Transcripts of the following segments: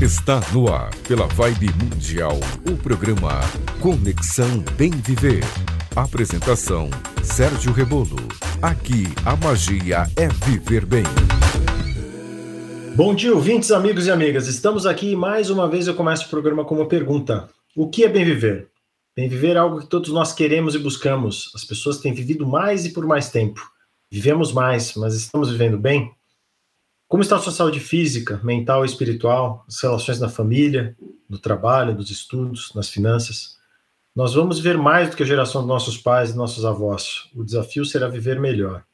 Está no ar, pela Vibe Mundial, o programa Conexão Bem Viver. Apresentação: Sérgio Rebolo. Aqui a magia é viver bem. Bom dia, ouvintes, amigos e amigas. Estamos aqui e mais uma vez eu começo o programa com uma pergunta: O que é bem viver? Bem viver é algo que todos nós queremos e buscamos. As pessoas têm vivido mais e por mais tempo. Vivemos mais, mas estamos vivendo bem? Como está a sua saúde física, mental e espiritual, as relações na família, no trabalho, nos estudos, nas finanças? Nós vamos viver mais do que a geração dos nossos pais e nossos avós. O desafio será viver melhor.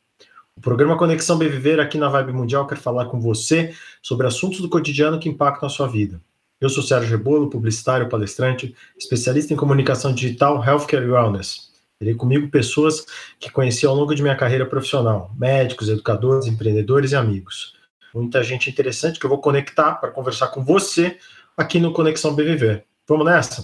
O programa Conexão Bem Viver aqui na Vibe Mundial quer falar com você sobre assuntos do cotidiano que impactam a sua vida. Eu sou Sérgio Rebolo, publicitário, palestrante, especialista em comunicação digital, healthcare e wellness. Terei comigo pessoas que conheci ao longo de minha carreira profissional, médicos, educadores, empreendedores e amigos muita gente interessante que eu vou conectar para conversar com você aqui no Conexão BVV. Vamos nessa?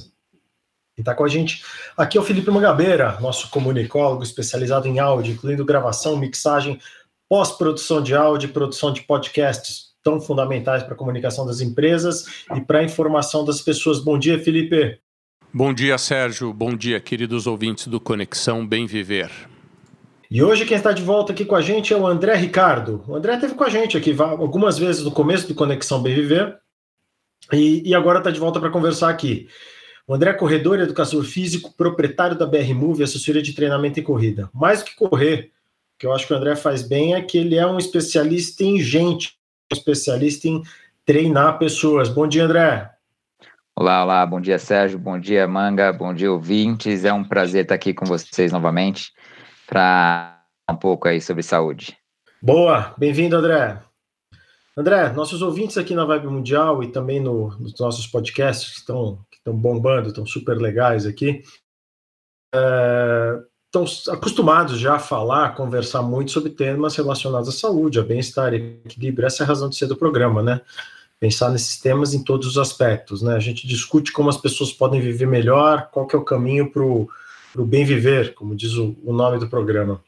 Quem está com a gente aqui é o Felipe Mangabeira, nosso comunicólogo especializado em áudio, incluindo gravação, mixagem, pós-produção de áudio e produção de podcasts tão fundamentais para a comunicação das empresas e para a informação das pessoas. Bom dia, Felipe. Bom dia, Sérgio. Bom dia, queridos ouvintes do Conexão Bem Viver. E hoje quem está de volta aqui com a gente é o André Ricardo. O André esteve com a gente aqui algumas vezes no começo do Conexão Bem Viver e, e agora está de volta para conversar aqui. O André é corredor educador físico, proprietário da BR Move, assessoria de treinamento e corrida. Mais que correr, o que eu acho que o André faz bem é que ele é um especialista em gente, especialista em treinar pessoas. Bom dia, André. Olá, olá, bom dia, Sérgio, bom dia, Manga, bom dia, ouvintes. É um prazer estar aqui com vocês novamente para um pouco aí sobre saúde. Boa, bem-vindo, André. André, nossos ouvintes aqui na Vibe Mundial e também no, nos nossos podcasts que estão, que estão bombando, estão super legais aqui, é, estão acostumados já a falar, conversar muito sobre temas relacionados à saúde, a bem-estar equilíbrio. Essa é a razão de ser do programa, né? Pensar nesses temas em todos os aspectos, né? A gente discute como as pessoas podem viver melhor, qual que é o caminho para o para o bem viver, como diz o, o nome do programa.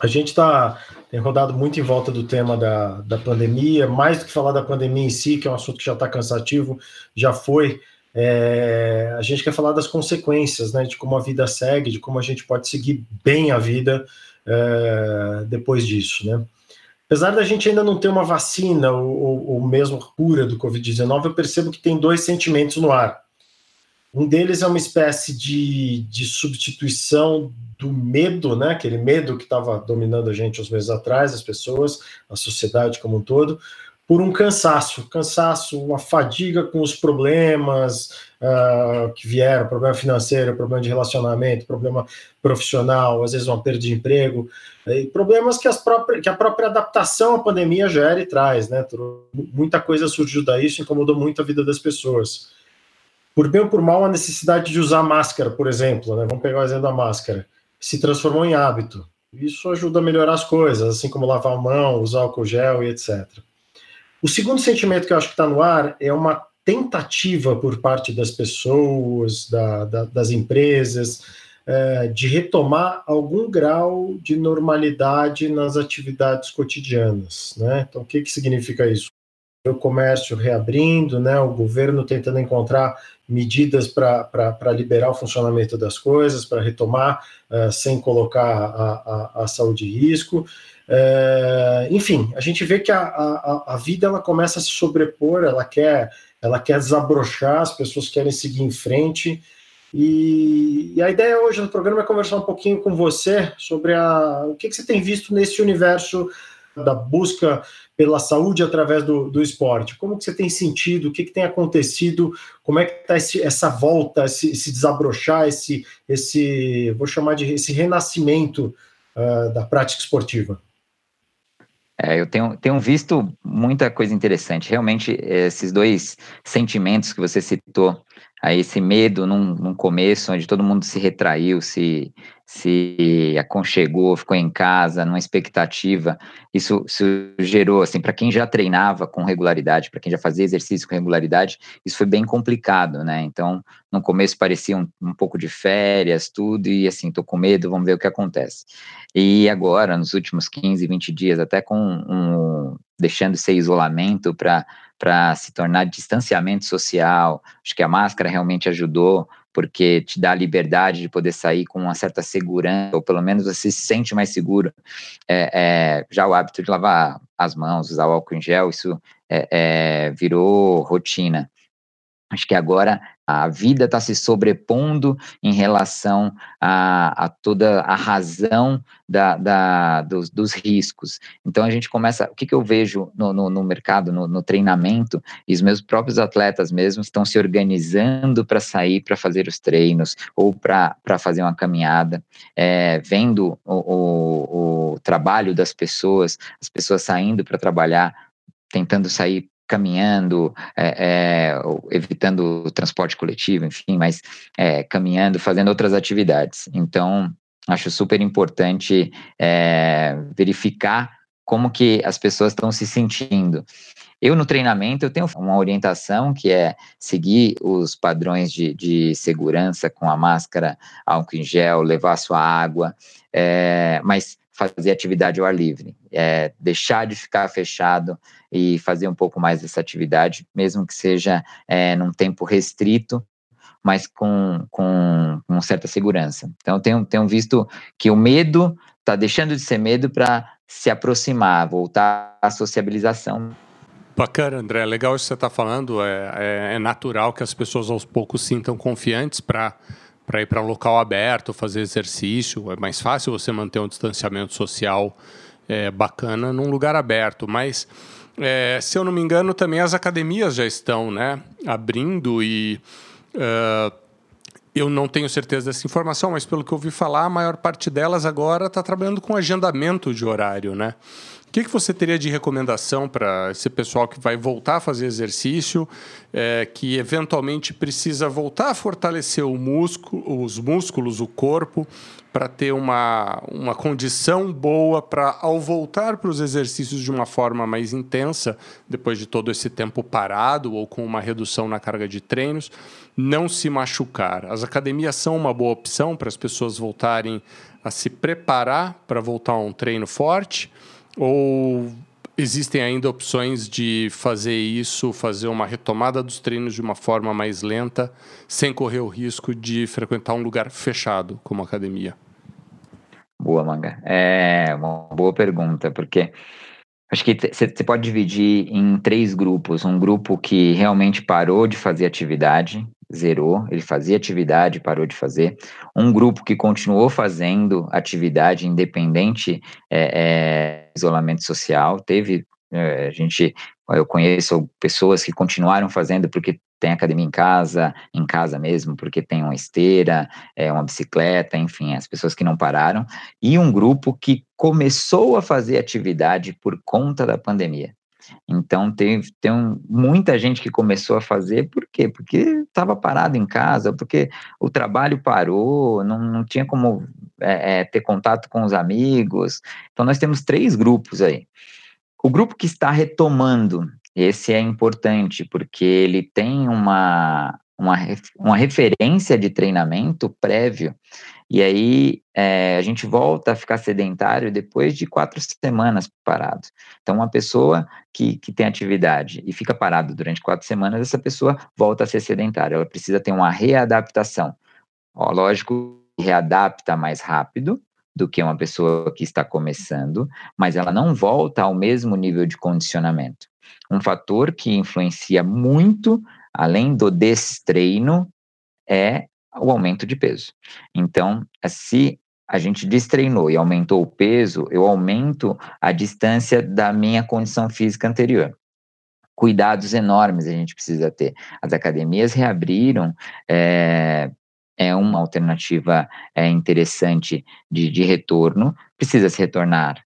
A gente está tem rodado muito em volta do tema da, da pandemia, mais do que falar da pandemia em si, que é um assunto que já está cansativo, já foi. É, a gente quer falar das consequências, né, de como a vida segue, de como a gente pode seguir bem a vida é, depois disso, né. Apesar da gente ainda não ter uma vacina ou, ou mesmo cura do Covid-19, eu percebo que tem dois sentimentos no ar. Um deles é uma espécie de, de substituição do medo, né? Aquele medo que estava dominando a gente uns meses atrás, as pessoas, a sociedade como um todo, por um cansaço, cansaço, uma fadiga com os problemas uh, que vieram, problema financeiro, problema de relacionamento, problema profissional, às vezes uma perda de emprego, problemas que, as próprias, que a própria adaptação à pandemia gera e traz, né? Muita coisa surgiu daí, isso incomodou muito a vida das pessoas por bem ou por mal, a necessidade de usar máscara, por exemplo, né? vamos pegar o exemplo da máscara, se transformou em hábito. Isso ajuda a melhorar as coisas, assim como lavar a mão, usar álcool gel e etc. O segundo sentimento que eu acho que está no ar é uma tentativa por parte das pessoas, da, da, das empresas, é, de retomar algum grau de normalidade nas atividades cotidianas. Né? Então, o que, que significa isso? O comércio reabrindo, né? o governo tentando encontrar medidas para liberar o funcionamento das coisas, para retomar uh, sem colocar a, a, a, saúde em risco. Uh, enfim, a gente vê que a, a, a, vida ela começa a se sobrepor, ela quer, ela quer desabrochar, as pessoas querem seguir em frente. E, e a ideia hoje no programa é conversar um pouquinho com você sobre a, o que, que você tem visto nesse universo da busca pela saúde através do, do esporte. Como que você tem sentido? O que, que tem acontecido? Como é que está essa volta, esse, esse, desabrochar, esse, esse, vou chamar de esse renascimento uh, da prática esportiva? É, eu tenho, tenho visto muita coisa interessante. Realmente, esses dois sentimentos que você citou, aí esse medo num, num começo, onde todo mundo se retraiu, se, se aconchegou, ficou em casa, numa expectativa. Isso, isso gerou, assim, para quem já treinava com regularidade, para quem já fazia exercício com regularidade, isso foi bem complicado, né? Então, no começo parecia um, um pouco de férias, tudo, e assim, tô com medo, vamos ver o que acontece. E agora, nos últimos 15, 20 dias, até com um, deixando ser isolamento para para se tornar distanciamento social. Acho que a máscara realmente ajudou, porque te dá a liberdade de poder sair com uma certa segurança, ou pelo menos você se sente mais seguro. É, é, já o hábito de lavar as mãos, usar o álcool em gel, isso é, é virou rotina. Acho que agora a vida está se sobrepondo em relação a, a toda a razão da, da dos, dos, riscos. Então a gente começa, o que, que eu vejo no, no, no mercado, no, no, treinamento, e os meus próprios atletas mesmo estão se organizando para sair para fazer os treinos ou para fazer uma caminhada, é, vendo o, o, o trabalho das pessoas, as pessoas saindo para trabalhar, tentando sair caminhando, é, é, evitando o transporte coletivo, enfim, mas é, caminhando, fazendo outras atividades. Então, acho super importante é, verificar como que as pessoas estão se sentindo. Eu, no treinamento, eu tenho uma orientação que é seguir os padrões de, de segurança com a máscara, álcool em gel, levar sua água, é, mas fazer atividade ao ar livre, é, deixar de ficar fechado e fazer um pouco mais dessa atividade, mesmo que seja é, num tempo restrito, mas com, com, com certa segurança. Então, tenho, tenho visto que o medo está deixando de ser medo para se aproximar, voltar à sociabilização. Bacana, André. Legal isso que você está falando. É, é, é, natural que as pessoas aos poucos sintam confiantes para para ir para um local aberto, fazer exercício. É mais fácil você manter um distanciamento social é, bacana num lugar aberto. Mas, é, se eu não me engano, também as academias já estão né, abrindo e. Uh, eu não tenho certeza dessa informação, mas pelo que eu ouvi falar, a maior parte delas agora está trabalhando com agendamento de horário, né? O que, que você teria de recomendação para esse pessoal que vai voltar a fazer exercício, é, que eventualmente precisa voltar a fortalecer o músculo, os músculos, o corpo, para ter uma, uma condição boa para, ao voltar para os exercícios de uma forma mais intensa, depois de todo esse tempo parado ou com uma redução na carga de treinos, não se machucar. As academias são uma boa opção para as pessoas voltarem a se preparar para voltar a um treino forte ou existem ainda opções de fazer isso, fazer uma retomada dos treinos de uma forma mais lenta, sem correr o risco de frequentar um lugar fechado, como academia? Boa, Manga. É uma boa pergunta, porque acho que você pode dividir em três grupos. Um grupo que realmente parou de fazer atividade, zerou, ele fazia atividade, parou de fazer. Um grupo que continuou fazendo atividade independente é, é, isolamento social, teve é, a gente, eu conheço pessoas que continuaram fazendo porque tem academia em casa, em casa mesmo, porque tem uma esteira, é, uma bicicleta, enfim, as pessoas que não pararam, e um grupo que começou a fazer atividade por conta da pandemia. Então, tem, tem muita gente que começou a fazer, por quê? Porque estava parado em casa, porque o trabalho parou, não, não tinha como é, é, ter contato com os amigos. Então, nós temos três grupos aí. O grupo que está retomando, esse é importante, porque ele tem uma, uma, uma referência de treinamento prévio e aí é, a gente volta a ficar sedentário depois de quatro semanas parado. Então, uma pessoa que, que tem atividade e fica parado durante quatro semanas, essa pessoa volta a ser sedentária. Ela precisa ter uma readaptação. Ó, lógico, readapta mais rápido do que uma pessoa que está começando, mas ela não volta ao mesmo nível de condicionamento. Um fator que influencia muito, além do destreino, é o aumento de peso. Então, se a gente destreinou e aumentou o peso, eu aumento a distância da minha condição física anterior. Cuidados enormes a gente precisa ter. As academias reabriram, é, é uma alternativa é, interessante de, de retorno. Precisa se retornar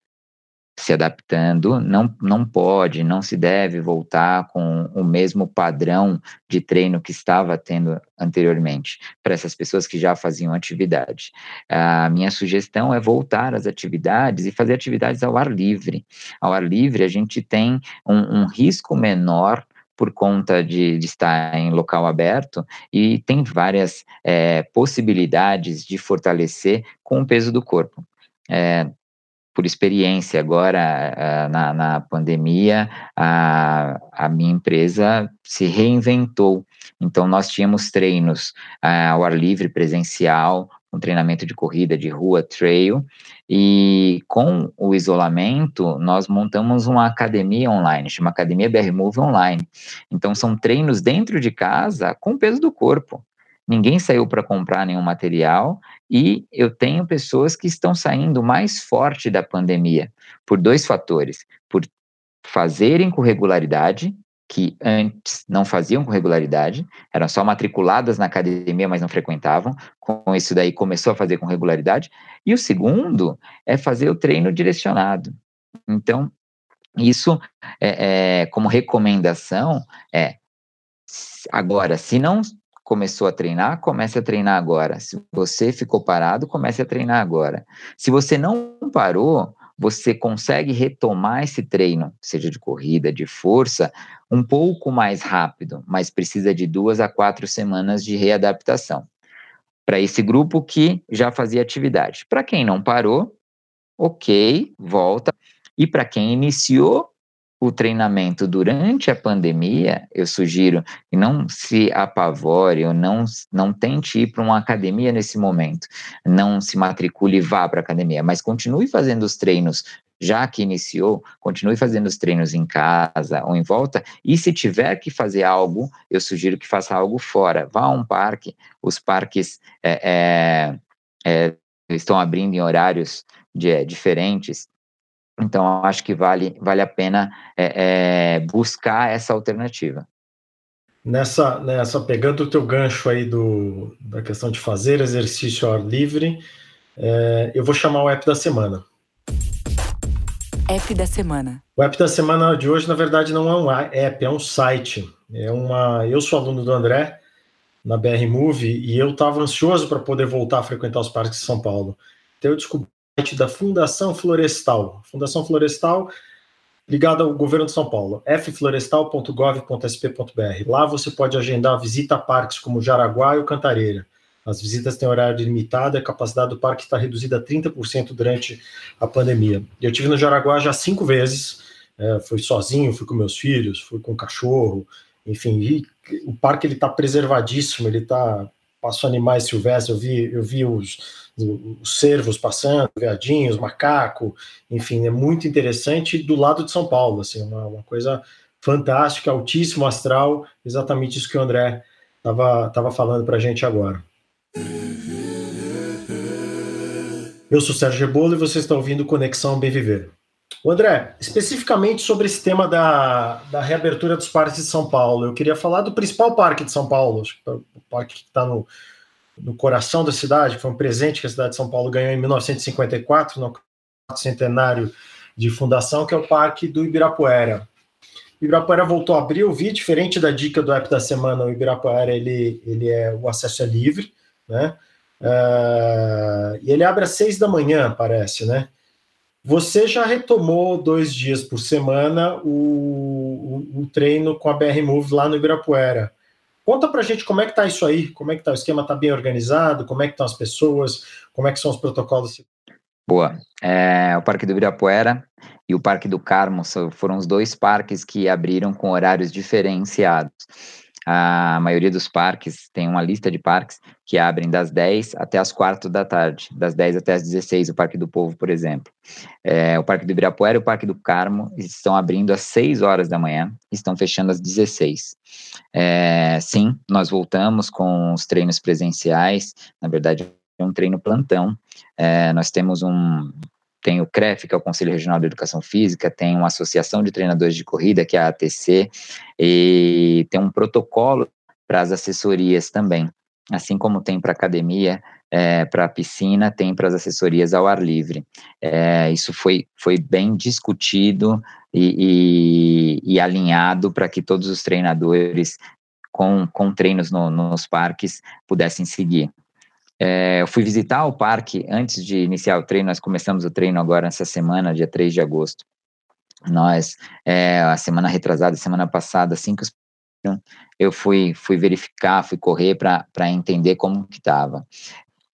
se adaptando, não, não pode, não se deve voltar com o mesmo padrão de treino que estava tendo anteriormente, para essas pessoas que já faziam atividade. A minha sugestão é voltar às atividades e fazer atividades ao ar livre. Ao ar livre, a gente tem um, um risco menor por conta de, de, estar em local aberto e tem várias é, possibilidades de fortalecer com o peso do corpo. É, por experiência agora na, na pandemia, a, a minha empresa se reinventou. Então, nós tínhamos treinos ao ar livre, presencial, um treinamento de corrida de rua, trail, e com o isolamento, nós montamos uma academia online, chama Academia BR Move Online. Então, são treinos dentro de casa com o peso do corpo ninguém saiu para comprar nenhum material e eu tenho pessoas que estão saindo mais forte da pandemia por dois fatores: por fazerem com regularidade, que antes não faziam com regularidade, eram só matriculadas na academia, mas não frequentavam. Com isso daí começou a fazer com regularidade. E o segundo é fazer o treino direcionado. Então, isso é, é como recomendação é agora, se não começou a treinar, comece a treinar agora. Se você ficou parado, comece a treinar agora. Se você não parou, você consegue retomar esse treino, seja de corrida, de força, um pouco mais rápido, mas precisa de duas a quatro semanas de readaptação. Para esse grupo que já fazia atividade. Para quem não parou, ok, volta. E para quem iniciou o treinamento durante a pandemia, eu sugiro que não se apavore ou não, não tente ir para uma academia nesse momento. Não se matricule e vá para a academia, mas continue fazendo os treinos já que iniciou, continue fazendo os treinos em casa ou em volta, e se tiver que fazer algo, eu sugiro que faça algo fora. Vá a um parque, os parques é, é, é, estão abrindo em horários de, é, diferentes, então, acho que vale, vale a pena é, é, buscar essa alternativa. Nessa, nessa, pegando o teu gancho aí do, da questão de fazer exercício ao ar livre, é, eu vou chamar o app da semana. App da semana. O app da semana de hoje, na verdade, não é um app, é um site. É uma. Eu sou aluno do André na BR Move e eu estava ansioso para poder voltar a frequentar os parques de São Paulo. Então eu descobri da Fundação Florestal. Fundação Florestal ligada ao governo de São Paulo, fflorestal.gov.sp.br. Lá você pode agendar a visita a parques como Jaraguá e o Cantareira. As visitas têm horário limitado e a capacidade do parque está reduzida a 30% durante a pandemia. Eu tive no Jaraguá já cinco vezes, é, fui sozinho, fui com meus filhos, fui com o cachorro, enfim, o parque ele está preservadíssimo, ele está passou animais silvestres, eu vi, eu vi os, os cervos passando, veadinhos, macaco, enfim, é muito interessante do lado de São Paulo, assim, uma, uma coisa fantástica, altíssimo astral, exatamente isso que o André estava tava falando para a gente agora. Eu sou Sérgio Rebolo e você está ouvindo Conexão Bem Viver. O André, especificamente sobre esse tema da, da reabertura dos parques de São Paulo, eu queria falar do principal parque de São Paulo, é o parque que está no, no coração da cidade, foi um presente que a cidade de São Paulo ganhou em 1954, no centenário de fundação, que é o Parque do Ibirapuera. O Ibirapuera voltou a abrir, eu vi, diferente da dica do app da semana, o Ibirapuera, ele, ele é, o acesso é livre, né? Uh, e ele abre às seis da manhã, parece, né? Você já retomou dois dias por semana o, o, o treino com a BR Move lá no Ibirapuera. Conta pra gente como é que tá isso aí, como é que tá o esquema, tá bem organizado, como é que estão as pessoas, como é que são os protocolos. Boa. É, o Parque do Ibirapuera e o Parque do Carmo foram os dois parques que abriram com horários diferenciados. A maioria dos parques tem uma lista de parques que abrem das 10 até as 4 da tarde, das 10 até as 16, o Parque do Povo, por exemplo. É, o Parque do Ibirapuera e o Parque do Carmo estão abrindo às 6 horas da manhã, estão fechando às 16. É, sim, nós voltamos com os treinos presenciais, na verdade, é um treino plantão. É, nós temos um, tem o CREF, que é o Conselho Regional de Educação Física, tem uma Associação de Treinadores de Corrida, que é a ATC, e tem um protocolo para as assessorias também, assim como tem para academia, é, para piscina, tem para as assessorias ao ar livre. É, isso foi, foi bem discutido e, e, e alinhado para que todos os treinadores com, com treinos no, nos parques pudessem seguir. É, eu fui visitar o parque antes de iniciar o treino, nós começamos o treino agora essa semana, dia 3 de agosto. Nós, é, a semana retrasada, semana passada, assim que os eu fui, fui verificar, fui correr para entender como que estava.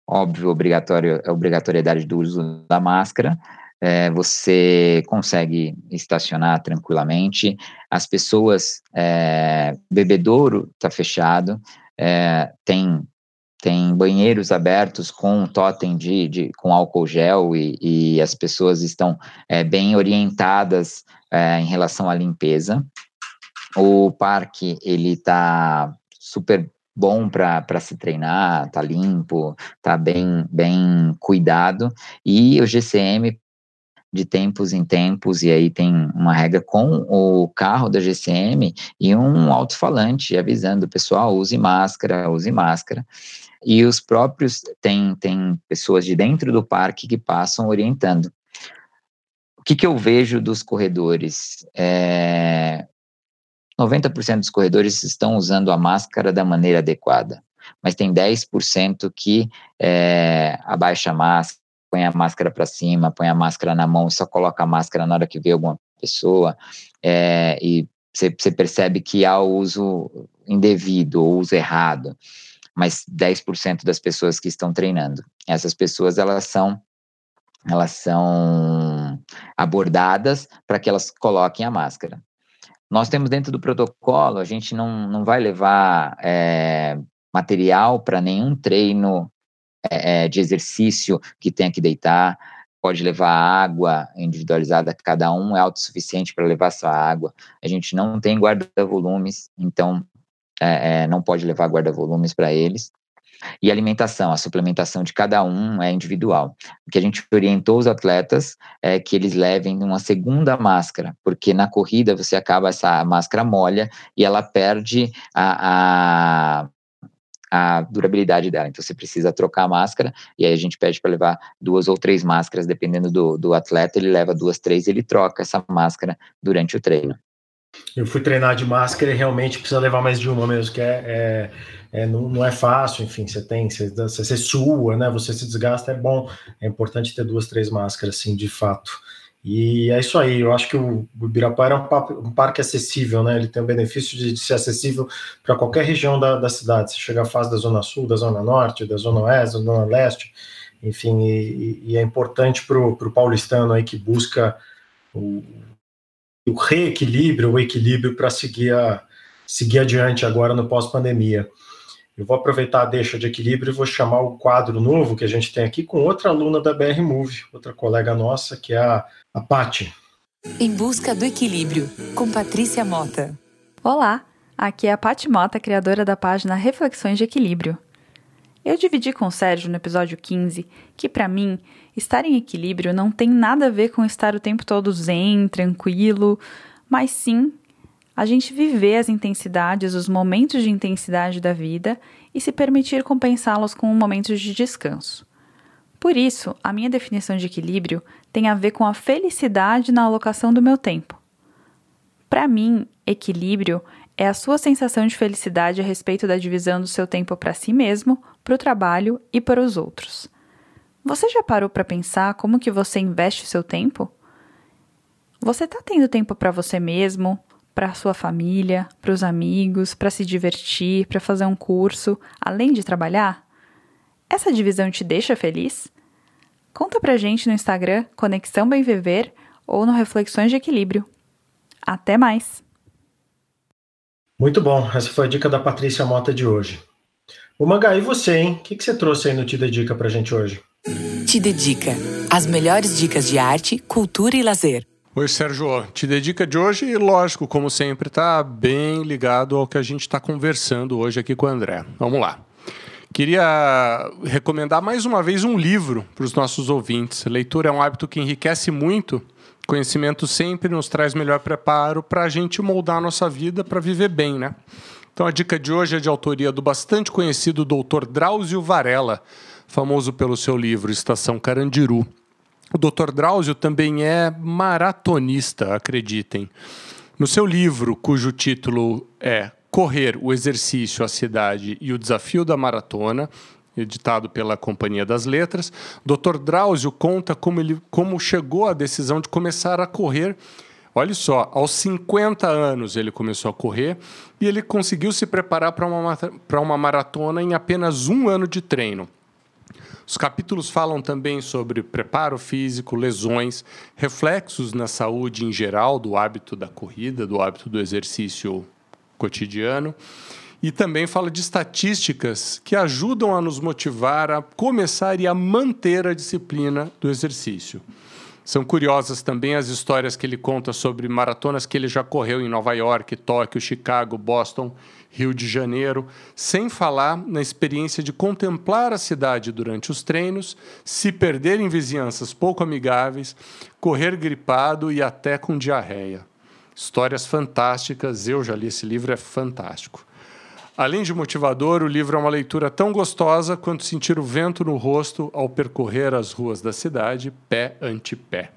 Óbvio, obrigatório, obrigatoriedade do uso da máscara, é, você consegue estacionar tranquilamente. As pessoas, é, bebedouro está fechado, é, tem tem banheiros abertos com totem de, de com álcool gel e, e as pessoas estão é, bem orientadas é, em relação à limpeza. O parque ele está super bom para se treinar, tá limpo, tá bem bem cuidado e o GCM de tempos em tempos, e aí tem uma regra com o carro da GCM e um alto-falante avisando pessoal, use máscara, use máscara. E os próprios, tem, tem pessoas de dentro do parque que passam orientando. O que, que eu vejo dos corredores? É, 90% dos corredores estão usando a máscara da maneira adequada, mas tem 10% que é, abaixa a máscara, põe a máscara para cima, põe a máscara na mão, só coloca a máscara na hora que vê alguma pessoa, é, e você percebe que há o uso indevido, o uso errado, mas 10% das pessoas que estão treinando. Essas pessoas, elas são elas são abordadas para que elas coloquem a máscara. Nós temos dentro do protocolo, a gente não, não vai levar é, material para nenhum treino é, é, de exercício que tenha que deitar, pode levar água individualizada, cada um é autossuficiente para levar sua água. A gente não tem guarda-volumes, então é, é, não pode levar guarda-volumes para eles. E alimentação, a suplementação de cada um é individual. O que a gente orientou os atletas é que eles levem uma segunda máscara, porque na corrida você acaba, essa máscara molha e ela perde a, a a durabilidade dela. Então você precisa trocar a máscara e aí a gente pede para levar duas ou três máscaras, dependendo do, do atleta, ele leva duas, três, ele troca essa máscara durante o treino. Eu fui treinar de máscara e realmente precisa levar mais de uma mesmo, que é, é, é não, não, é fácil, enfim, você tem, você, você sua, né? Você se desgasta, é bom, é importante ter duas, três máscaras, assim, de fato. E é isso aí, eu acho que o Ibirapuera é um, um parque acessível, né? Ele tem o benefício de, de ser acessível para qualquer região da, da, cidade. Você chega fase da Zona Sul, da Zona Norte, da Zona Oeste, da Zona Leste, enfim, e, e é importante para o paulistano aí que busca o, o reequilíbrio, o equilíbrio para seguir, a, seguir adiante agora no pós-pandemia. Eu vou aproveitar a deixa de equilíbrio e vou chamar o quadro novo que a gente tem aqui com outra aluna da BR Move, outra colega nossa, que é a, a Pati. Em busca do equilíbrio, com Patrícia Mota. Olá, aqui é a Pati Mota, criadora da página Reflexões de Equilíbrio. Eu dividi com o Sérgio no episódio 15 que, para mim, estar em equilíbrio não tem nada a ver com estar o tempo todo zen, tranquilo, mas sim a gente viver as intensidades, os momentos de intensidade da vida e se permitir compensá-los com momentos de descanso. Por isso, a minha definição de equilíbrio tem a ver com a felicidade na alocação do meu tempo. Para mim, equilíbrio é a sua sensação de felicidade a respeito da divisão do seu tempo para si mesmo, para o trabalho e para os outros. Você já parou para pensar como que você investe seu tempo? Você está tendo tempo para você mesmo, para sua família, para os amigos, para se divertir, para fazer um curso, além de trabalhar? Essa divisão te deixa feliz? Conta pra gente no Instagram Conexão Bem Viver ou no Reflexões de Equilíbrio. Até mais! Muito bom, essa foi a dica da Patrícia Mota de hoje. O e você, hein? O que, que você trouxe aí no Te Dedica pra gente hoje? Te Dedica. As melhores dicas de arte, cultura e lazer. Oi, Sérgio. Te dedica de hoje e, lógico, como sempre, está bem ligado ao que a gente está conversando hoje aqui com o André. Vamos lá. Queria recomendar mais uma vez um livro para os nossos ouvintes. Leitura é um hábito que enriquece muito. Conhecimento sempre nos traz melhor preparo para a gente moldar a nossa vida para viver bem, né? Então a dica de hoje é de autoria do bastante conhecido Dr. Drauzio Varela, famoso pelo seu livro Estação Carandiru. O Dr. Drauzio também é maratonista, acreditem. No seu livro, cujo título é Correr, o Exercício, a Cidade e o Desafio da Maratona, editado pela Companhia das Letras, Dr. Drauzio conta como, ele, como chegou à decisão de começar a correr. Olha só, aos 50 anos ele começou a correr e ele conseguiu se preparar para uma, uma maratona em apenas um ano de treino. Os capítulos falam também sobre preparo físico, lesões, reflexos na saúde em geral do hábito da corrida, do hábito do exercício cotidiano. E também fala de estatísticas que ajudam a nos motivar a começar e a manter a disciplina do exercício. São curiosas também as histórias que ele conta sobre maratonas que ele já correu em Nova York, Tóquio, Chicago, Boston, Rio de Janeiro, sem falar na experiência de contemplar a cidade durante os treinos, se perder em vizinhanças pouco amigáveis, correr gripado e até com diarreia. Histórias fantásticas, eu já li esse livro, é fantástico. Além de motivador, o livro é uma leitura tão gostosa quanto sentir o vento no rosto ao percorrer as ruas da cidade, pé ante pé.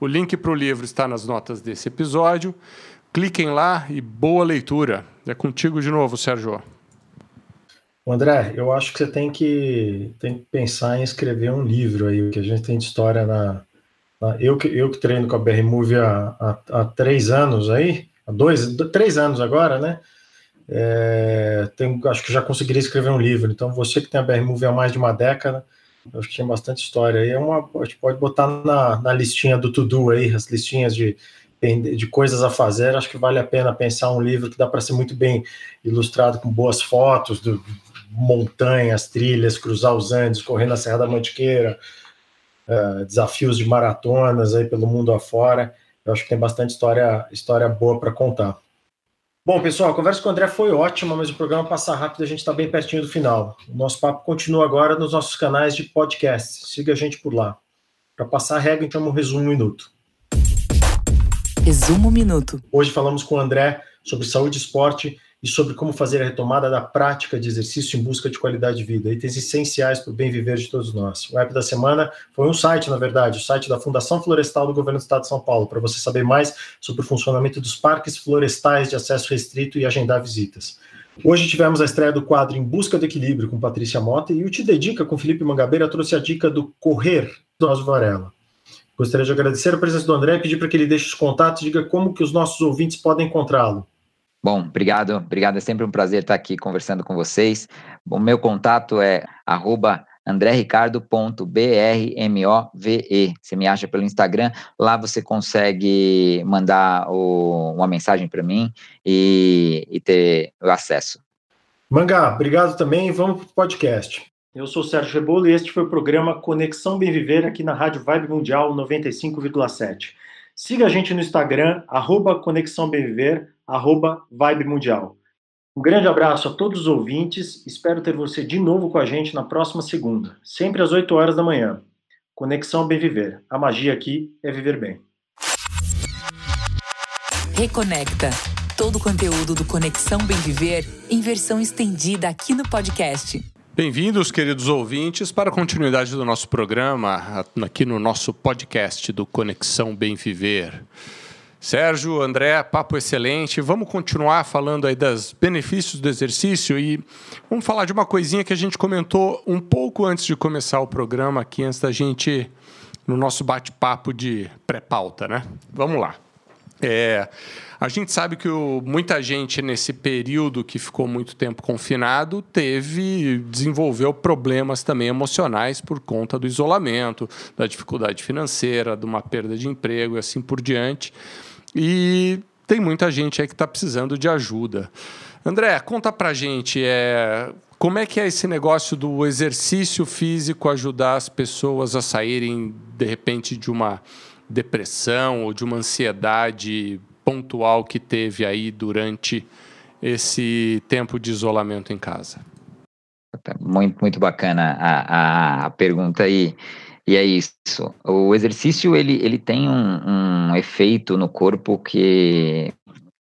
O link para o livro está nas notas desse episódio. Cliquem lá e boa leitura. É contigo de novo, Sérgio. André, eu acho que você tem que, tem que pensar em escrever um livro aí, que a gente tem de história na. na eu, que, eu que treino com a BR Move há, há, há três anos aí, há dois, três anos agora, né? É, tem, acho que já conseguiria escrever um livro. Então, você que tem a BR Move há mais de uma década, acho que tem bastante história aí. É uma, a gente pode botar na, na listinha do to-do aí, as listinhas de, de coisas a fazer. Acho que vale a pena pensar um livro que dá para ser muito bem ilustrado com boas fotos do montanhas, trilhas, cruzar os Andes, correr na Serra da Mantiqueira, uh, desafios de maratonas aí pelo mundo afora. Eu acho que tem bastante história, história boa para contar. Bom, pessoal, a conversa com o André foi ótima, mas o programa passa rápido, a gente está bem pertinho do final. O nosso papo continua agora nos nossos canais de podcast. Siga a gente por lá. Para passar a regra, então, um resumo um minuto. Resumo minuto. Hoje falamos com o André sobre saúde e esporte e sobre como fazer a retomada da prática de exercício em busca de qualidade de vida, itens essenciais para o bem viver de todos nós. O app da semana foi um site, na verdade, o site da Fundação Florestal do Governo do Estado de São Paulo, para você saber mais sobre o funcionamento dos parques florestais de acesso restrito e agendar visitas. Hoje tivemos a estreia do quadro Em Busca do Equilíbrio com Patrícia Mota e o Te Dedica com Felipe Mangabeira trouxe a dica do Correr do Osmo Varela. Gostaria de agradecer a presença do André e pedir para que ele deixe os contatos e diga como que os nossos ouvintes podem encontrá-lo. Bom, obrigado, obrigado. É sempre um prazer estar aqui conversando com vocês. O meu contato é arroba andrericardo.brmove. Você me acha pelo Instagram, lá você consegue mandar o, uma mensagem para mim e, e, ter o acesso. Mangá, obrigado também. Vamos para o podcast. Eu sou o Sérgio Rebolo e este foi o programa Conexão Bem Viver aqui na Rádio Vibe Mundial 95,7. Siga a gente no Instagram, arroba Conexão Bem Viver, arroba Vibe Mundial. Um grande abraço a todos os ouvintes, espero ter você de novo com a gente na próxima segunda, sempre às 8 horas da manhã. Conexão Bem Viver. A magia aqui é viver bem. Reconecta. Todo o conteúdo do Conexão Bem Viver em versão estendida aqui no podcast. Bem-vindos, queridos ouvintes, para a continuidade do nosso programa, aqui no nosso podcast do Conexão Bem Viver. Sérgio, André, papo excelente. Vamos continuar falando aí dos benefícios do exercício e vamos falar de uma coisinha que a gente comentou um pouco antes de começar o programa aqui, antes da gente, no nosso bate-papo de pré-pauta, né? Vamos lá. É, a gente sabe que o, muita gente nesse período que ficou muito tempo confinado teve desenvolveu problemas também emocionais por conta do isolamento, da dificuldade financeira, de uma perda de emprego e assim por diante. E tem muita gente aí que está precisando de ajuda. André, conta pra gente, é, como é que é esse negócio do exercício físico ajudar as pessoas a saírem, de repente, de uma depressão ou de uma ansiedade pontual que teve aí durante esse tempo de isolamento em casa? Muito, muito bacana a, a, a pergunta aí. E é isso. O exercício ele, ele tem um, um efeito no corpo que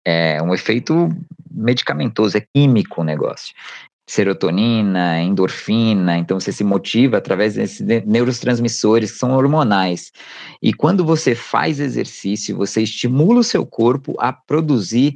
é um efeito medicamentoso, é químico o negócio serotonina, endorfina, então você se motiva através desses neurotransmissores que são hormonais. E quando você faz exercício, você estimula o seu corpo a produzir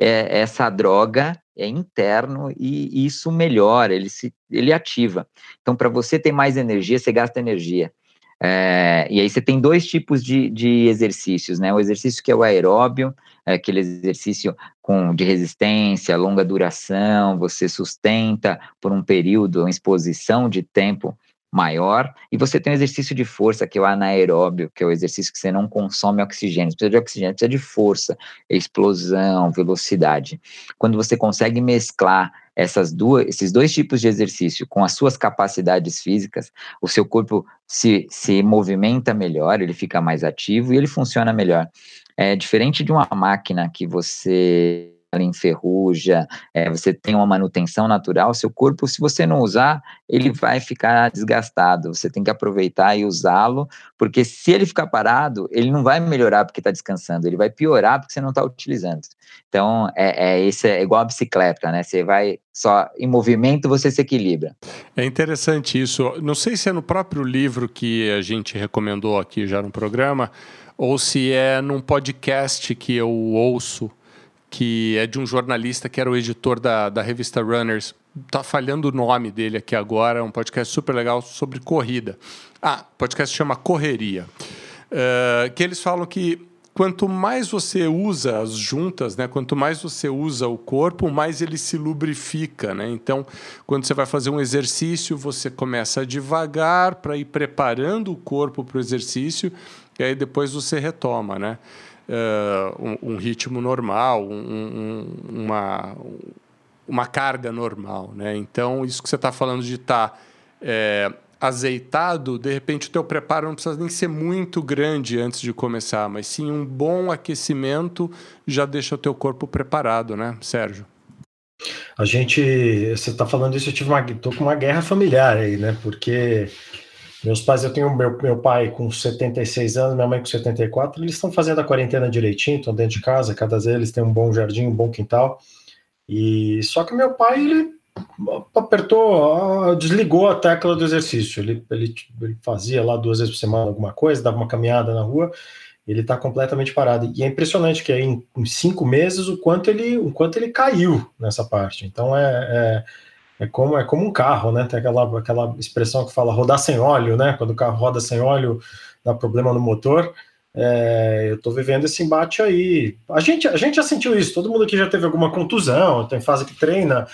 é, essa droga é interno e isso melhora, ele se ele ativa. Então, para você ter mais energia, você gasta energia. É, e aí você tem dois tipos de, de exercícios, né? O exercício que é o aeróbio, é aquele exercício com, de resistência, longa duração, você sustenta por um período, uma exposição de tempo maior, e você tem o exercício de força, que é o anaeróbio, que é o exercício que você não consome oxigênio, precisa de oxigênio, precisa de força, explosão, velocidade. Quando você consegue mesclar essas duas, esses dois tipos de exercício com as suas capacidades físicas, o seu corpo se, se movimenta melhor, ele fica mais ativo e ele funciona melhor. É diferente de uma máquina que você ela enferruja, é, você tem uma manutenção natural, seu corpo, se você não usar, ele vai ficar desgastado. Você tem que aproveitar e usá-lo, porque se ele ficar parado, ele não vai melhorar porque está descansando, ele vai piorar porque você não está utilizando. Então, é, é, esse é igual a bicicleta, né? Você vai só em movimento, você se equilibra. É interessante isso. Não sei se é no próprio livro que a gente recomendou aqui já no programa, ou se é num podcast que eu ouço que é de um jornalista que era o editor da, da revista Runners. Tá falhando o nome dele aqui agora, é um podcast super legal sobre corrida. Ah, o podcast chama Correria. Uh, que eles falam que quanto mais você usa as juntas, né, quanto mais você usa o corpo, mais ele se lubrifica, né? Então, quando você vai fazer um exercício, você começa devagar para ir preparando o corpo para o exercício e aí depois você retoma, né? Uh, um, um, ritmo normal, um, uma, uma carga normal. Né? Então, isso que você está falando de estar tá, é, azeitado, de repente o teu preparo não precisa nem ser muito grande antes de começar, mas sim um bom aquecimento já deixa o teu corpo preparado, né, Sérgio? A gente, você está falando isso, eu tive uma, tô com uma guerra familiar aí, né? Porque meus pais, eu tenho meu, meu pai com 76 anos, minha mãe com 74, eles estão fazendo a quarentena direitinho, estão dentro de casa, cada deles tem um bom jardim, um bom quintal. E só que meu pai, ele apertou, desligou a tecla do exercício. Ele, ele, ele fazia lá duas vezes por semana alguma coisa, dava uma caminhada na rua, ele está completamente parado. E é impressionante que em, em, cinco meses o quanto ele, o quanto ele caiu nessa parte. Então é, é é como, é como um carro, né? Tem aquela, aquela expressão que fala rodar sem óleo, né? Quando o carro roda sem óleo, dá problema no motor. É, eu estou vivendo esse embate aí. A gente, a gente já sentiu isso, todo mundo aqui já teve alguma contusão, tem fase que treina,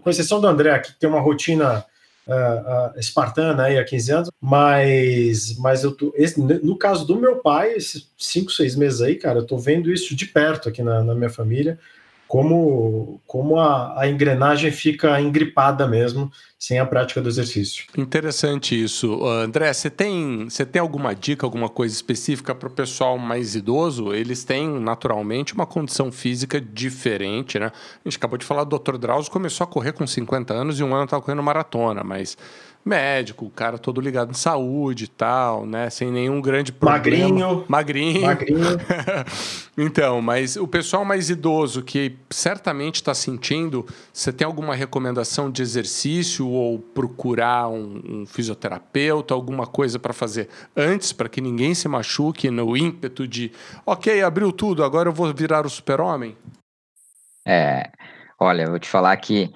com exceção do André, que tem uma rotina uh, uh, espartana aí há 15 anos, mas, mas eu tô, esse, no caso do meu pai, esses 5, 6 meses aí, cara, eu estou vendo isso de perto aqui na, na minha família como, como a, a, engrenagem fica engripada mesmo sem a prática do exercício. Interessante isso. André, você tem, você tem alguma dica, alguma coisa específica para o pessoal mais idoso? Eles têm, naturalmente, uma condição física diferente, né? A gente acabou de falar, o Dr. Drauzio começou a correr com 50 anos e um ano estava correndo maratona, mas médico, o cara todo ligado em saúde e tal, né? Sem nenhum grande problema. Magrinho. Magrinho. Magrinho. então, mas o pessoal mais idoso que certamente está sentindo, você tem alguma recomendação de exercício ou procurar um, um fisioterapeuta, alguma coisa para fazer antes, para que ninguém se machuque no ímpeto de, ok, abriu tudo, agora eu vou virar o super-homem? É, olha, eu vou te falar que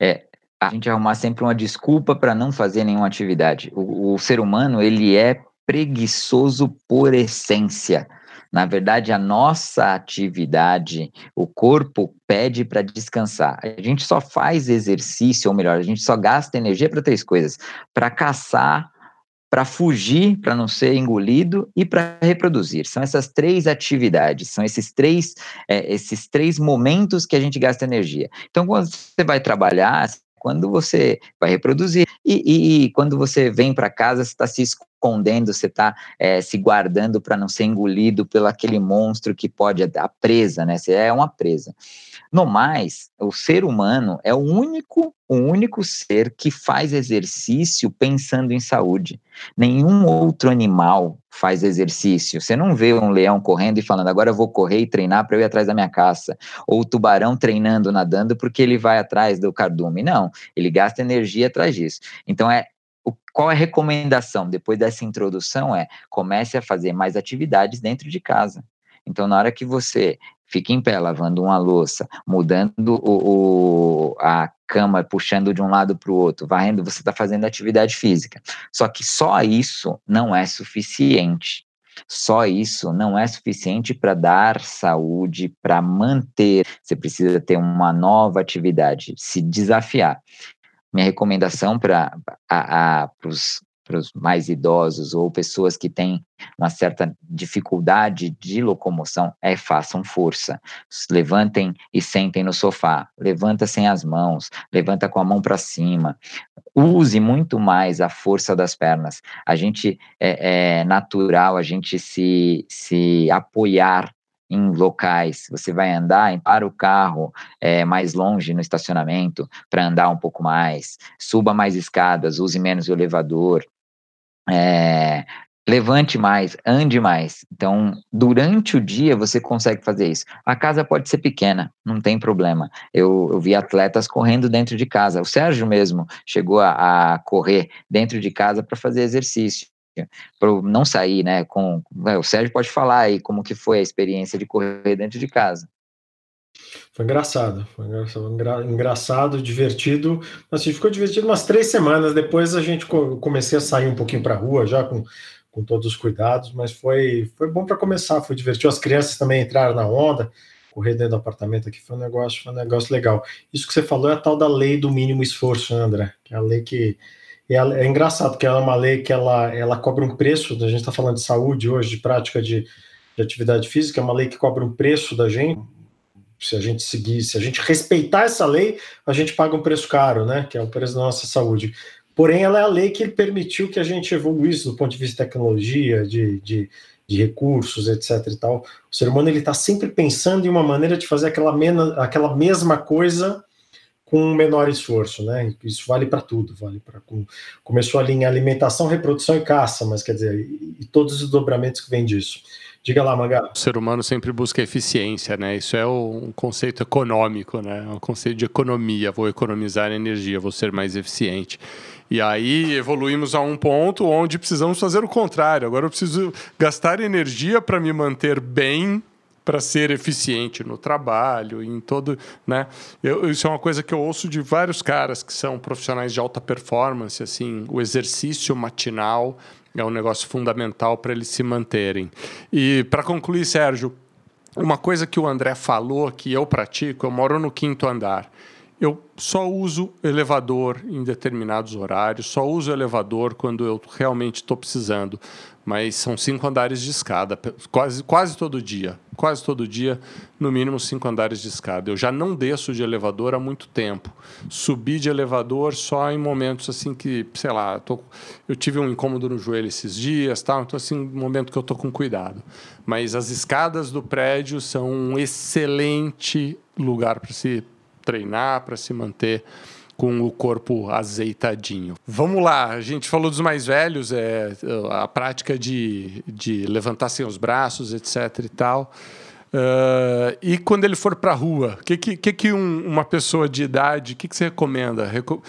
é, a gente arrumar sempre uma desculpa para não fazer nenhuma atividade. O, o, ser humano, ele é preguiçoso por essência. Na verdade, a nossa atividade, o corpo pede para descansar. A gente só faz exercício, ou melhor, a gente só gasta energia para três coisas: para caçar, para fugir, para não ser engolido e para reproduzir. São essas três atividades, são esses três, é, esses três momentos que a gente gasta energia. Então, quando você vai trabalhar, quando você vai reproduzir. E, e, e quando você vem para casa, você está se escondendo, você está é, se guardando para não ser engolido pelo aquele monstro que pode, a presa, né? Você é uma presa. No mais, o ser humano é o único, o único ser que faz exercício pensando em saúde. Nenhum outro animal faz exercício. Você não vê um leão correndo e falando, agora eu vou correr e treinar para eu ir atrás da minha caça. Ou o tubarão treinando, nadando, porque ele vai atrás do cardume. Não, ele gasta energia atrás disso. Então, é, qual é a recomendação depois dessa introdução? É comece a fazer mais atividades dentro de casa. Então, na hora que você fica em pé lavando uma louça, mudando o, o a cama, puxando de um lado para o outro, varrendo, você está fazendo atividade física. Só que só isso não é suficiente. Só isso não é suficiente para dar saúde, para manter. Você precisa ter uma nova atividade, se desafiar. minha recomendação para os para os mais idosos ou pessoas que têm uma certa dificuldade de locomoção é façam força. Levantem e sentem no sofá. Levanta sem as mãos, levanta com a mão para cima. Use muito mais a força das pernas. A gente é, é natural a gente se, se apoiar em locais, você vai andar, para o carro é, mais longe no estacionamento para andar um pouco mais, suba mais escadas, use menos o elevador, é, levante mais, ande mais. Então, durante o dia você consegue fazer isso. A casa pode ser pequena, não tem problema. Eu, eu vi atletas correndo dentro de casa. O Sérgio mesmo chegou a, a correr dentro de casa para fazer exercício para não sair, né? Com o Sérgio pode falar aí como que foi a experiência de correr dentro de casa. Foi engraçado, foi engraçado, engra, engraçado divertido. Assim, ficou divertido umas três semanas. Depois a gente comecei a sair um pouquinho para a rua já com, com todos os cuidados, mas foi, foi bom para começar, foi divertido. As crianças também entraram na onda, correr dentro do apartamento aqui foi um negócio, foi um negócio legal. Isso que você falou é a tal da lei do mínimo esforço, André? Que é a lei que é, é engraçado, porque ela é uma lei que ela, ela cobra um preço, a gente está falando de saúde hoje, de prática de, de atividade física, é uma lei que cobra um preço da gente. Se a gente seguir, se a gente respeitar essa lei, a gente paga um preço caro, né? Que é o preço da nossa saúde. Porém, ela é a lei que permitiu que a gente evoluísse do ponto de vista de tecnologia, de, de, de recursos, etc. E tal. O ser humano ele está sempre pensando em uma maneira de fazer aquela, mena, aquela mesma coisa com menor esforço, né? Isso vale para tudo, vale para começou ali em alimentação, reprodução e caça, mas quer dizer, e, e todos os dobramentos que vêm disso. Diga lá, Maga. O ser humano sempre busca eficiência, né? Isso é um conceito econômico, né? É um conceito de economia. Vou economizar energia, vou ser mais eficiente. E aí evoluímos a um ponto onde precisamos fazer o contrário. Agora eu preciso gastar energia para me manter bem para ser eficiente no trabalho, em todo, né? Eu, isso é uma coisa que eu ouço de vários caras que são profissionais de alta performance, assim, o exercício matinal é um negócio fundamental para eles se manterem. E para concluir, Sérgio, uma coisa que o André falou que eu pratico, eu moro no quinto andar. Eu só uso elevador em determinados horários, só uso elevador quando eu realmente estou precisando mas são cinco andares de escada, quase, quase todo dia. Quase todo dia, no mínimo cinco andares de escada. Eu já não desço de elevador há muito tempo. Subi de elevador só em momentos assim que, sei lá, tô, eu tive um incômodo no joelho esses dias, então assim, um momento que eu estou com cuidado. Mas as escadas do prédio são um excelente lugar para se treinar, para se manter com o corpo azeitadinho. Vamos lá, a gente falou dos mais velhos, é, a prática de, de levantar sem os braços, etc e tal. Uh, e quando ele for para a rua, o que, que, que um, uma pessoa de idade, o que, que você recomenda? Reco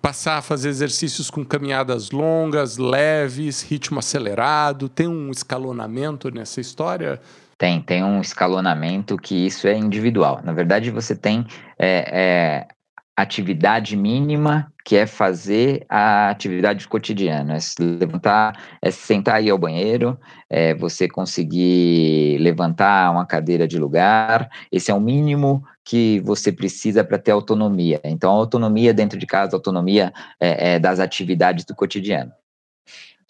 passar a fazer exercícios com caminhadas longas, leves, ritmo acelerado? Tem um escalonamento nessa história? Tem, tem um escalonamento que isso é individual. Na verdade, você tem é, é, atividade mínima, que é fazer a atividade cotidiana, é se levantar, é sentar e ir ao banheiro, é você conseguir levantar uma cadeira de lugar, esse é o mínimo que você precisa para ter autonomia. Então, autonomia dentro de casa, autonomia é, é, das atividades do cotidiano.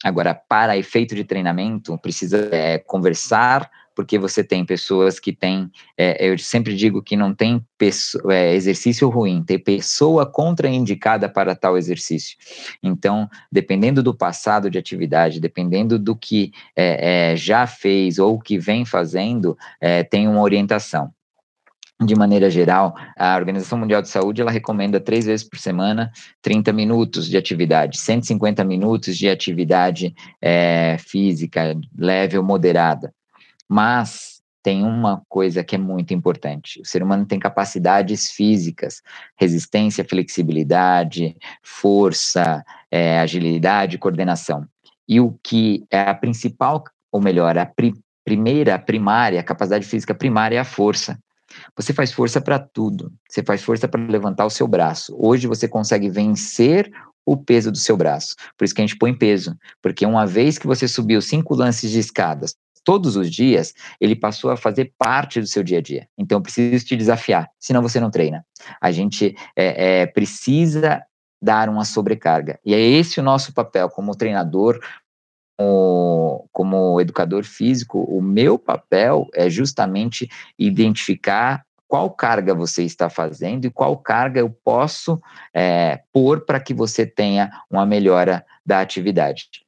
Agora, para efeito de treinamento, precisa é, conversar porque você tem pessoas que têm, é, eu sempre digo que não tem é, exercício ruim, tem pessoa contraindicada para tal exercício. Então, dependendo do passado de atividade, dependendo do que é, é já fez ou que vem fazendo, é, tem uma orientação de maneira geral, a Organização Mundial de Saúde ela recomenda três vezes por semana 30 minutos de atividade, 150 minutos de atividade é, física leve ou moderada. Mas tem uma coisa que é muito importante: o ser humano tem capacidades físicas, resistência, flexibilidade, força, é, agilidade, coordenação. E o que é a principal, ou melhor, a pri primeira, a primária, a capacidade física primária é a força. Você faz força para tudo. Você faz força para levantar o seu braço. Hoje você consegue vencer o peso do seu braço. Por isso que a gente põe peso. Porque uma vez que você subiu cinco lances de escadas, todos os dias, ele passou a fazer parte do seu dia a dia. Então, eu preciso te desafiar, senão você não treina. A gente é, é, precisa dar uma sobrecarga. E é esse o nosso papel como treinador, como, como educador físico. O meu papel é justamente identificar qual carga você está fazendo e qual carga eu posso é, pôr para que você tenha uma melhora da atividade.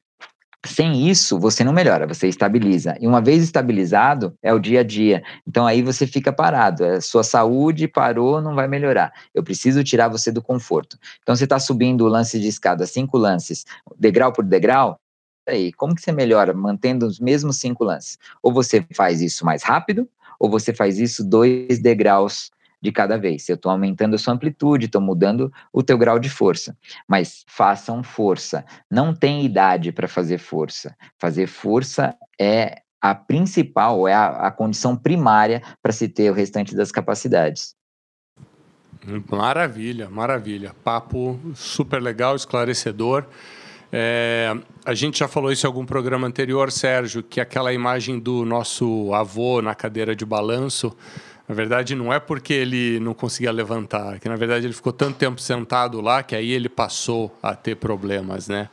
Sem isso, você não melhora, você estabiliza. E uma vez estabilizado, é o dia a dia. Então aí você fica parado. A sua saúde parou, não vai melhorar. Eu preciso tirar você do conforto. Então você está subindo o lance de escada, cinco lances, degrau por degrau. Aí, como que você melhora mantendo os mesmos cinco lances? Ou você faz isso mais rápido, ou você faz isso dois degraus de cada vez. Eu estou aumentando a sua amplitude, estou mudando o teu grau de força. Mas façam força. Não tem idade para fazer força. Fazer força é a principal, é a, a condição primária para se ter o restante das capacidades. Maravilha, maravilha. Papo super legal, esclarecedor. É, a gente já falou isso em algum programa anterior, Sérgio, que aquela imagem do nosso avô na cadeira de balanço, na verdade não é porque ele não conseguia levantar, que na verdade ele ficou tanto tempo sentado lá que aí ele passou a ter problemas, né?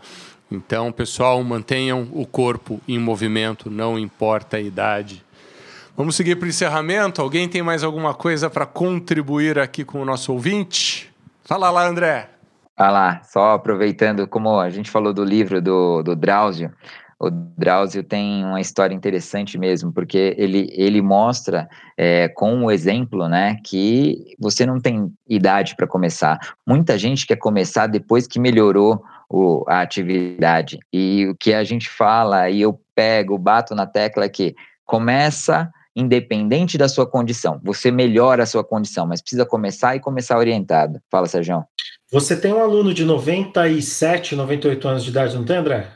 Então, pessoal, mantenham o corpo em movimento, não importa a idade. Vamos seguir para o encerramento. Alguém tem mais alguma coisa para contribuir aqui com o nosso ouvinte? Fala lá, André. Lá, só aproveitando, como a gente falou do livro do, do Drauzio, o Drauzio tem uma história interessante mesmo, porque ele, ele mostra é, com o exemplo, né, que você não tem idade para começar. Muita gente quer começar depois que melhorou o, a atividade. E o que a gente fala, e eu pego, bato na tecla que começa independente da sua condição. Você melhora a sua condição, mas precisa começar e começar orientado. Fala, Sérgio. Você tem um aluno de 97, 98 anos de idade, não tem, André?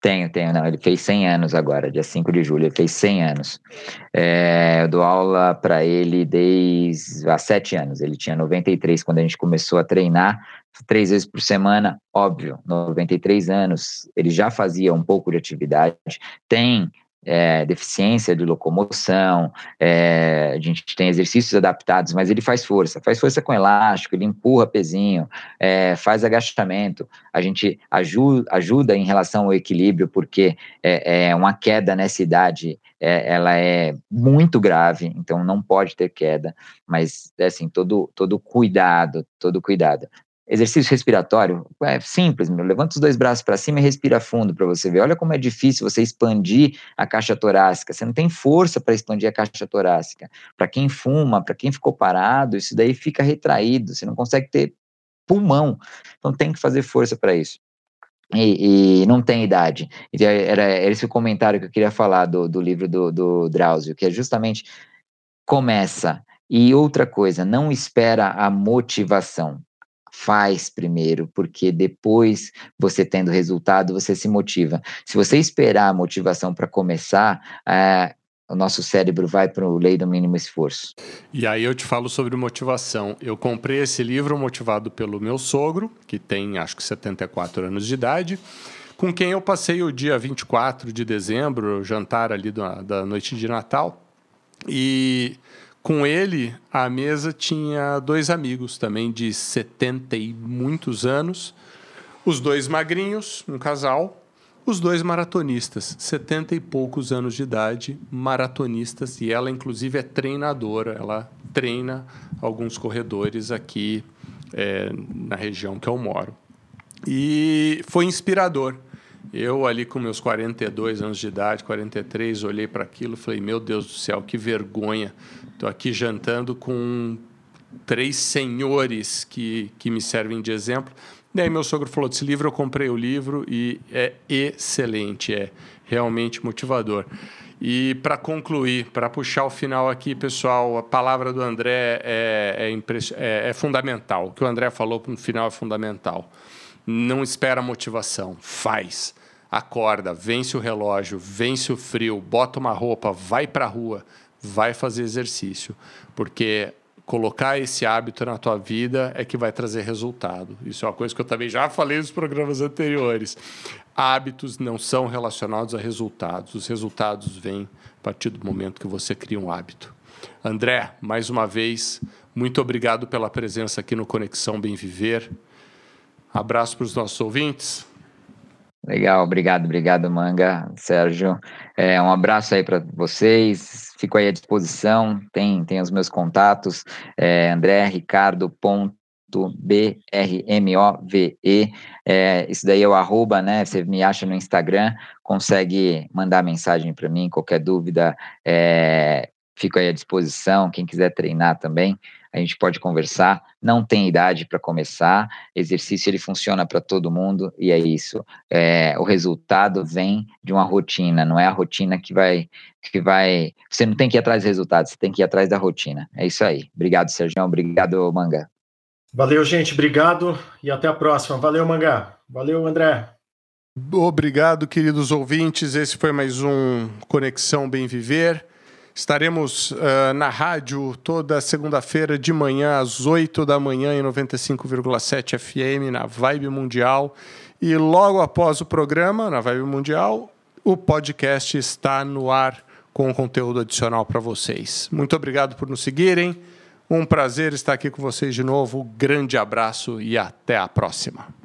Tenho, tenho, não. Ele fez 100 anos agora, dia 5 de julho, ele fez 100 anos. É, eu dou aula para ele desde há 7 anos. Ele tinha 93 quando a gente começou a treinar, três vezes por semana, óbvio, 93 anos, ele já fazia um pouco de atividade, tem é, deficiência de locomoção, é, a gente tem exercícios adaptados, mas ele faz força, faz força com elástico, ele empurra pezinho, é, faz agachamento, a gente ajuda, ajuda em relação ao equilíbrio, porque é, é uma queda nessa idade, é, ela é muito grave, então não pode ter queda, mas assim, todo, todo cuidado, todo cuidado. Exercício respiratório é simples, meu. Levanta os dois braços para cima e respira fundo para você ver. Olha como é difícil você expandir a caixa torácica. Você não tem força para expandir a caixa torácica. Para quem fuma, para quem ficou parado, isso daí fica retraído. Você não consegue ter pulmão. Então tem que fazer força para isso. E, e, não tem idade. Era, era esse o comentário que eu queria falar do, do livro do, do Drauzio, que é justamente começa. E outra coisa, não espera a motivação faz primeiro, porque depois você tendo resultado, você se motiva. Se você esperar a motivação para começar, é, o nosso cérebro vai para o lei do mínimo esforço. E aí eu te falo sobre motivação. Eu comprei esse livro motivado pelo meu sogro, que tem acho que 74 anos de idade, com quem eu passei o dia 24 de dezembro, jantar ali da, da noite de Natal. E com ele, a mesa tinha dois amigos também de 70 e muitos anos, os dois magrinhos, um casal, os dois maratonistas, 70 e poucos anos de idade, maratonistas, e ela, inclusive, é treinadora, ela treina alguns corredores aqui é, na região que eu moro. E foi inspirador eu, ali com meus 42 anos de idade, 43, olhei para aquilo e falei: Meu Deus do céu, que vergonha. Estou aqui jantando com três senhores que, que me servem de exemplo. Daí meu sogro falou desse livro, eu comprei o livro e é excelente, é realmente motivador. E para concluir, para puxar o final aqui, pessoal, a palavra do André é, é, é, é fundamental. O que o André falou no final é fundamental. Não espera motivação, faz acorda, vence o relógio, vence o frio, bota uma roupa, vai para a rua, vai fazer exercício, porque colocar esse hábito na tua vida é que vai trazer resultado. Isso é uma coisa que eu também já falei nos programas anteriores. Hábitos não são relacionados a resultados. Os resultados vêm a partir do momento que você cria um hábito. André, mais uma vez, muito obrigado pela presença aqui no Conexão Bem Viver. Abraço para os nossos ouvintes. Legal, obrigado, obrigado, Manga, Sérgio. É, um abraço aí para vocês. Fico aí à disposição. Tem, tem os meus contatos. É, André Ricardo. B-R-M-O-V-E. É, isso daí é o arroba, né? Você me acha no Instagram, consegue mandar mensagem para mim, qualquer dúvida, é, fico aí à disposição. Quem quiser treinar também, a gente pode conversar. Não tem idade para começar. Exercício ele funciona para todo mundo e é isso. É, o resultado vem de uma rotina. Não é a rotina que vai que vai. Você não tem que ir atrás do resultado. Você tem que ir atrás da rotina. É isso aí. Obrigado, Sérgio. Obrigado, Manga. Valeu, gente. Obrigado e até a próxima. Valeu, Mangá. Valeu, André. Obrigado, queridos ouvintes. Esse foi mais um Conexão Bem Viver. Estaremos uh, na rádio toda segunda-feira de manhã, às 8 da manhã, em 95,7 FM, na Vibe Mundial. E logo após o programa, na Vibe Mundial, o podcast está no ar com conteúdo adicional para vocês. Muito obrigado por nos seguirem. Um prazer estar aqui com vocês de novo. Grande abraço e até a próxima.